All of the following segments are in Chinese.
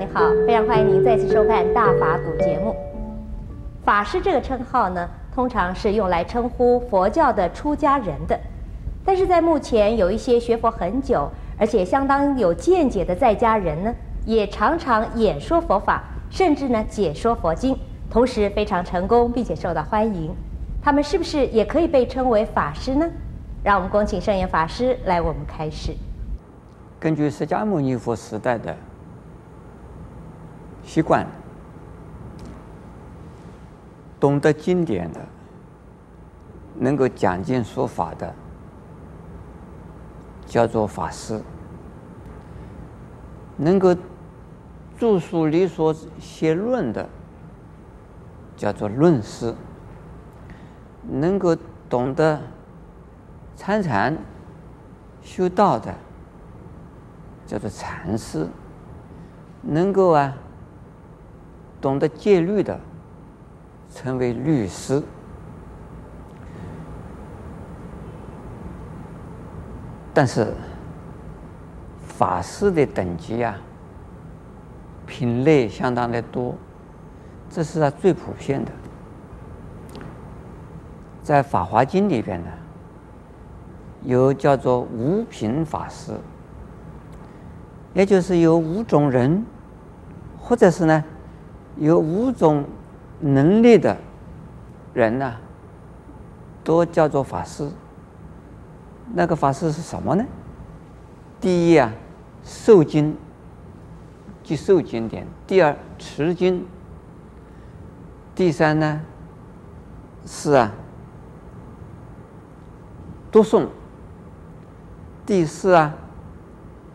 你好，非常欢迎您再次收看《大法古》节目。法师这个称号呢，通常是用来称呼佛教的出家人的。但是在目前，有一些学佛很久，而且相当有见解的在家人呢，也常常演说佛法，甚至呢解说佛经，同时非常成功，并且受到欢迎。他们是不是也可以被称为法师呢？让我们恭请圣严法师来我们开始。根据释迦牟尼佛时代的习惯，懂得经典的、能够讲经说法的，叫做法师；能够著书立说写论的，叫做论师；能够懂得参禅修道的。叫做禅师，能够啊懂得戒律的，称为律师。但是法师的等级啊，品类相当的多，这是他最普遍的。在《法华经》里边呢，有叫做五品法师。也就是有五种人，或者是呢，有五种能力的人呢，都叫做法师。那个法师是什么呢？第一啊，受经，即受经典；第二，持经；第三呢，是啊，读诵；第四啊，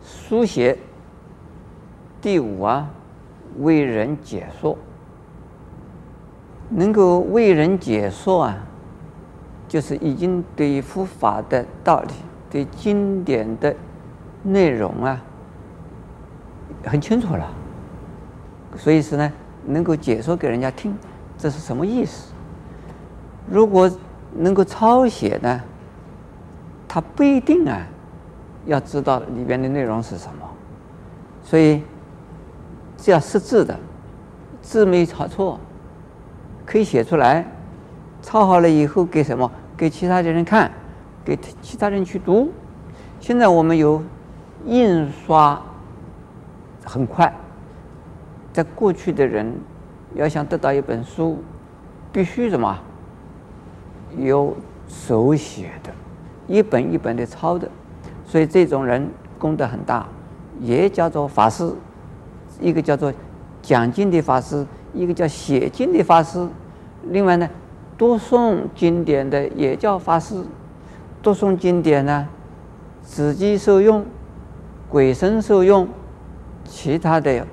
书写。第五啊，为人解说，能够为人解说啊，就是已经对佛法的道理、对经典的内容啊，很清楚了。所以是呢，能够解说给人家听，这是什么意思？如果能够抄写呢，他不一定啊，要知道里边的内容是什么，所以。是要识字的，字没抄错，可以写出来，抄好了以后给什么？给其他的人看，给其他人去读。现在我们有印刷很快，在过去的人要想得到一本书，必须什么？有手写的，一本一本的抄的，所以这种人功德很大，也叫做法师。一个叫做讲经的法师，一个叫写经的法师，另外呢，读诵经典的也叫法师。读诵经典呢，自己受用，鬼神受用，其他的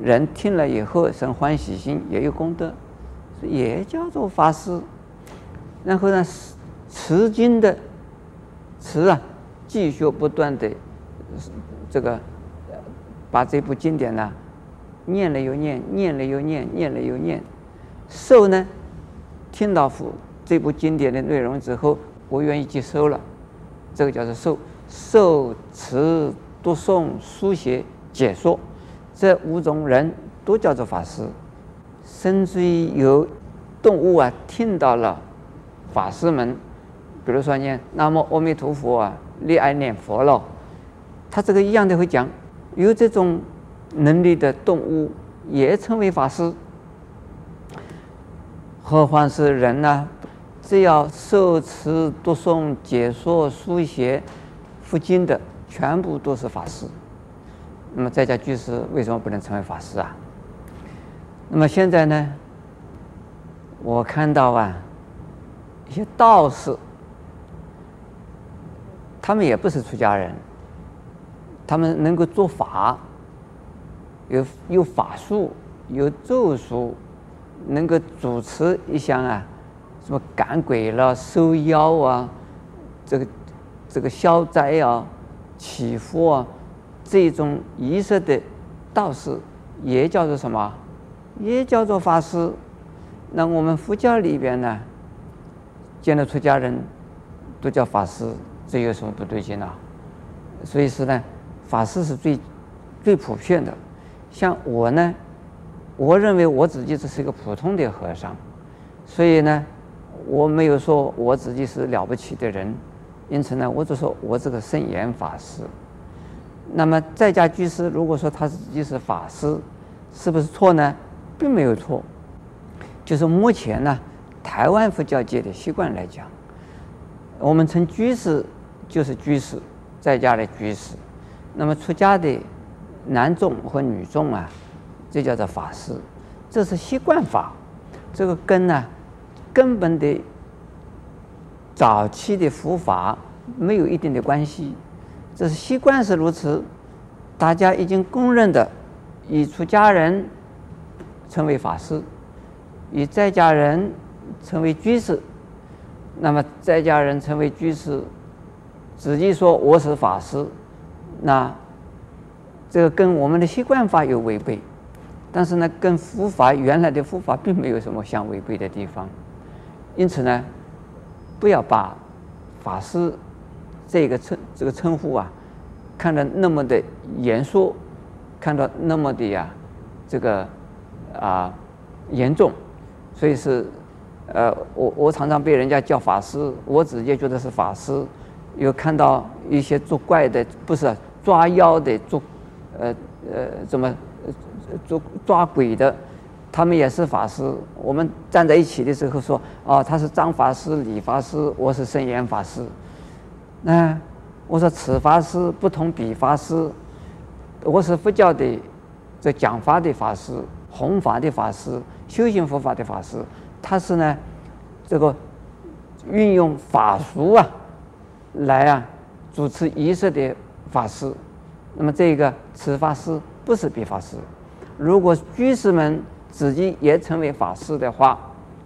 人听了以后生欢喜心，也有功德，也叫做法师。然后呢，持经的持啊，继续不断的这个。把这部经典呢，念了又念，念了又念，念了又念。受呢，听到佛这部经典的内容之后，我愿意接收了，这个叫做受。受持读诵书写解说，这五种人都叫做法师。甚至于有动物啊，听到了法师们，比如说念南无阿弥陀佛啊，你爱念佛了，他这个一样的会讲。有这种能力的动物也称为法师，何况是人呢？只要受持、读诵、解说、书写佛经的，全部都是法师。那么在家居士为什么不能成为法师啊？那么现在呢？我看到啊，一些道士，他们也不是出家人。他们能够做法，有有法术，有咒术，能够主持一项啊，什么赶鬼了、收妖啊，这个这个消灾啊、祈福啊，这种仪式的道士也叫做什么？也叫做法师。那我们佛教里边呢，见了出家人都叫法师，这有什么不对劲呢？所以说呢。法师是最最普遍的，像我呢，我认为我自己只是一个普通的和尚，所以呢，我没有说我自己是了不起的人，因此呢，我就说我这个圣严法师。那么在家居士如果说他自己是法师，是不是错呢？并没有错，就是目前呢，台湾佛教界的习惯来讲，我们称居士就是居士，在家的居士，那么出家的男众和女众啊，这叫做法师，这是习惯法，这个根呢根本的早期的佛法没有一定的关系。这是习惯是如此，大家已经公认的，以出家人称为法师，以在家人称为居士。那么在家人称为居士，自己说我是法师，那这个跟我们的习惯法有违背，但是呢，跟佛法原来的佛法并没有什么相违背的地方。因此呢，不要把法师。这个称这个称呼啊，看得那么的严肃，看到那么的呀，这个啊严重，所以是呃，我我常常被人家叫法师，我直接觉得是法师。又看到一些作怪的，不是抓妖的，做呃呃怎么做抓鬼的，他们也是法师。我们站在一起的时候说，哦，他是张法师、李法师，我是圣严法师。那我说此法师不同彼法师，我是佛教的这讲法的法师、弘法的法师、修行佛法的法师，他是呢这个运用法术啊来啊主持仪式的法师。那么这个此法师不是彼法师。如果居士们自己也成为法师的话，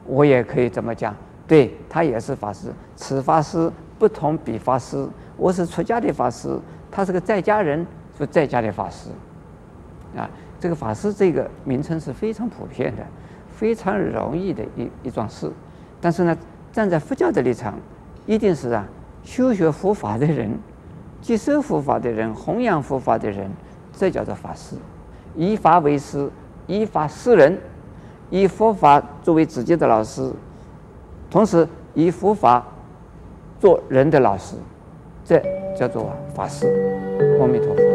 我也可以这么讲，对他也是法师。此法师。不同彼法师，我是出家的法师，他是个在家人，是在家的法师，啊，这个法师这个名称是非常普遍的，非常容易的一一桩事。但是呢，站在佛教的立场，一定是啊，修学佛法的人，接受佛法的人，弘扬佛法的人，这叫做法师。以法为师，以法示人，以佛法作为自己的老师，同时以佛法。做人的老师，这叫做法师。阿弥陀佛。